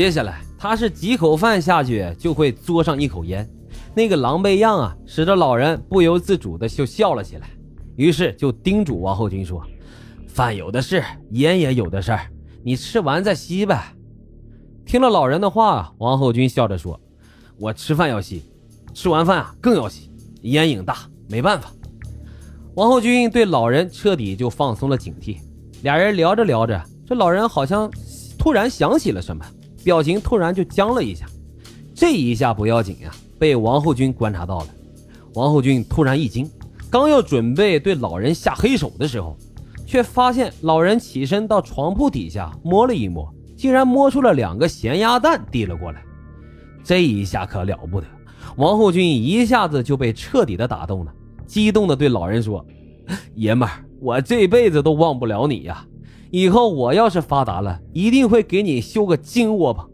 接下来他是几口饭下去就会嘬上一口烟，那个狼狈样啊，使得老人不由自主的就笑了起来。于是就叮嘱王后军说：“饭有的是，烟也有的是，你吃完再吸呗。”听了老人的话，王后军笑着说：“我吃饭要吸，吃完饭啊更要吸，烟瘾大，没办法。”王后军对老人彻底就放松了警惕。俩人聊着聊着，这老人好像突然想起了什么，表情突然就僵了一下。这一下不要紧呀，被王后军观察到了。王后军突然一惊，刚要准备对老人下黑手的时候，却发现老人起身到床铺底下摸了一摸。竟然摸出了两个咸鸭蛋递了过来，这一下可了不得！王后军一下子就被彻底的打动了，激动的对老人说：“爷们儿，我这辈子都忘不了你呀！以后我要是发达了，一定会给你修个金窝棚。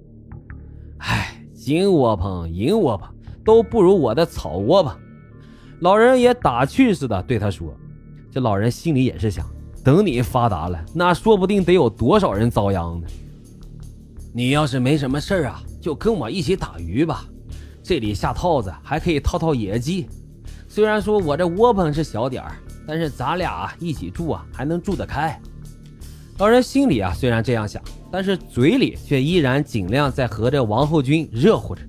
哎，金窝棚、银窝棚都不如我的草窝棚。”老人也打趣似的对他说：“这老人心里也是想，等你发达了，那说不定得有多少人遭殃呢。”你要是没什么事儿啊，就跟我一起打鱼吧。这里下套子还可以套套野鸡。虽然说我这窝棚是小点儿，但是咱俩一起住啊，还能住得开。老人心里啊虽然这样想，但是嘴里却依然尽量在和这王后军热乎着。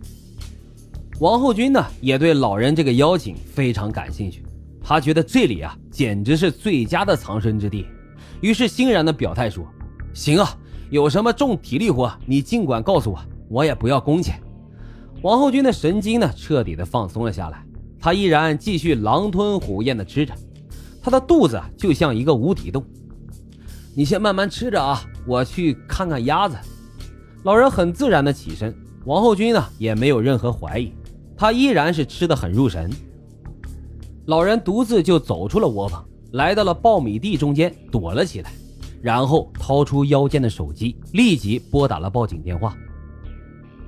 王后军呢也对老人这个邀请非常感兴趣，他觉得这里啊简直是最佳的藏身之地，于是欣然的表态说：“行啊。”有什么重体力活，你尽管告诉我，我也不要工钱。王后军的神经呢，彻底的放松了下来，他依然继续狼吞虎咽的吃着，他的肚子就像一个无底洞。你先慢慢吃着啊，我去看看鸭子。老人很自然的起身，王后军呢也没有任何怀疑，他依然是吃的很入神。老人独自就走出了窝棚，来到了苞米地中间躲了起来。然后掏出腰间的手机，立即拨打了报警电话。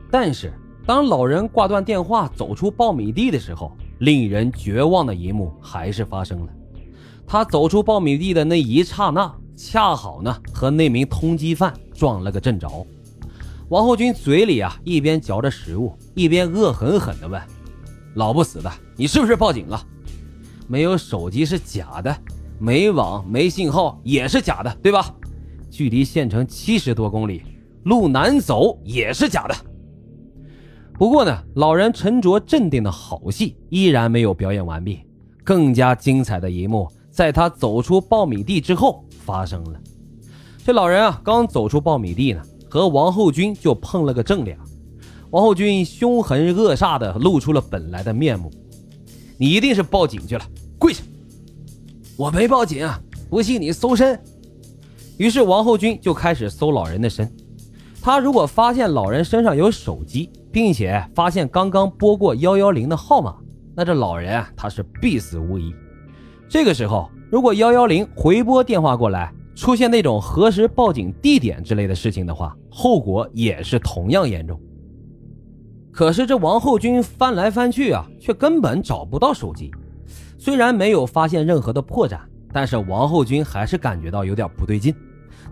但是，当老人挂断电话走出苞米地的时候，令人绝望的一幕还是发生了。他走出苞米地的那一刹那，恰好呢和那名通缉犯撞了个正着。王后军嘴里啊一边嚼着食物，一边恶狠狠地问：“老不死的，你是不是报警了？没有手机是假的。”没网没信号也是假的，对吧？距离县城七十多公里，路难走也是假的。不过呢，老人沉着镇定的好戏依然没有表演完毕，更加精彩的一幕在他走出苞米地之后发生了。这老人啊，刚走出苞米地呢，和王后军就碰了个正脸。王后军凶狠恶煞的露出了本来的面目：“你一定是报警去了，跪下！”我没报警啊，不信你搜身。于是王后军就开始搜老人的身。他如果发现老人身上有手机，并且发现刚刚拨过幺幺零的号码，那这老人啊，他是必死无疑。这个时候，如果幺幺零回拨电话过来，出现那种核实报警地点之类的事情的话，后果也是同样严重。可是这王后军翻来翻去啊，却根本找不到手机。虽然没有发现任何的破绽，但是王后军还是感觉到有点不对劲。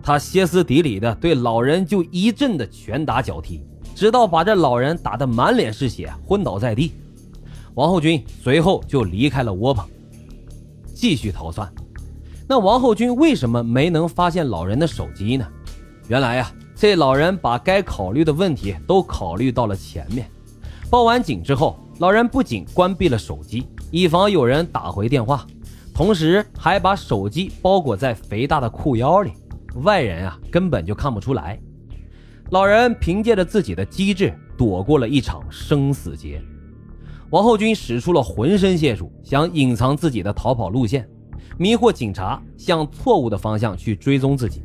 他歇斯底里的对老人就一阵的拳打脚踢，直到把这老人打得满脸是血，昏倒在地。王后军随后就离开了窝棚，继续逃窜。那王后军为什么没能发现老人的手机呢？原来呀，这老人把该考虑的问题都考虑到了前面。报完警之后，老人不仅关闭了手机。以防有人打回电话，同时还把手机包裹在肥大的裤腰里，外人啊根本就看不出来。老人凭借着自己的机智，躲过了一场生死劫。王后军使出了浑身解数，想隐藏自己的逃跑路线，迷惑警察向错误的方向去追踪自己，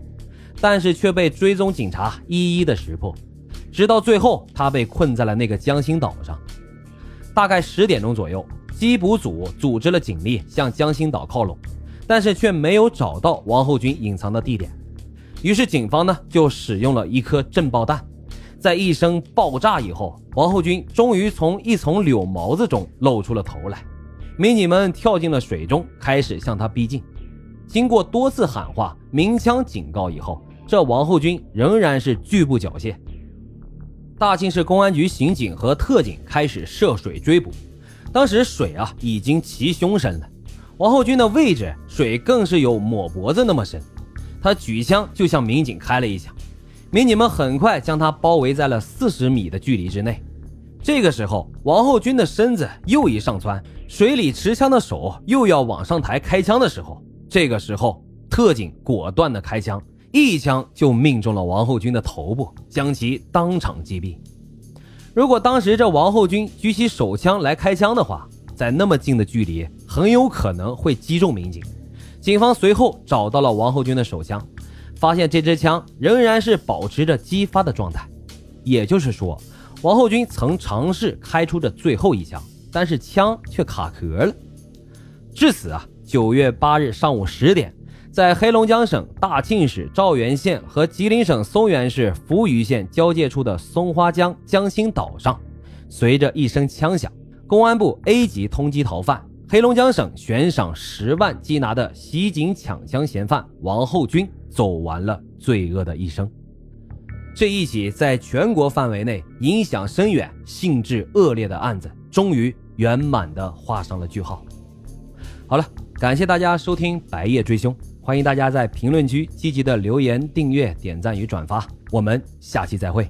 但是却被追踪警察一一的识破，直到最后他被困在了那个江心岛上。大概十点钟左右。缉捕组组织了警力向江心岛靠拢，但是却没有找到王后军隐藏的地点。于是警方呢就使用了一颗震爆弹，在一声爆炸以后，王后军终于从一丛柳毛子中露出了头来。民警们跳进了水中，开始向他逼近。经过多次喊话、鸣枪警告以后，这王后军仍然是拒不缴械。大庆市公安局刑警和特警开始涉水追捕。当时水啊已经齐胸深了，王后军的位置水更是有抹脖子那么深。他举枪就向民警开了一枪，民警们很快将他包围在了四十米的距离之内。这个时候，王后军的身子又一上蹿，水里持枪的手又要往上抬开枪的时候，这个时候特警果断的开枪，一枪就命中了王后军的头部，将其当场击毙。如果当时这王后军举起手枪来开枪的话，在那么近的距离，很有可能会击中民警。警方随后找到了王后军的手枪，发现这支枪仍然是保持着激发的状态，也就是说，王后军曾尝试开出这最后一枪，但是枪却卡壳了。至此啊，九月八日上午十点，在黑龙江省大庆市肇源县和吉林省松原市扶余县交界处的松花江江心岛上，随着一声枪响，公安部 A 级通缉逃犯。黑龙江省悬赏十万缉拿的袭警抢枪嫌犯王后军走完了罪恶的一生。这一起在全国范围内影响深远、性质恶劣的案子，终于圆满的画上了句号。好了，感谢大家收听《白夜追凶》，欢迎大家在评论区积极的留言、订阅、点赞与转发。我们下期再会。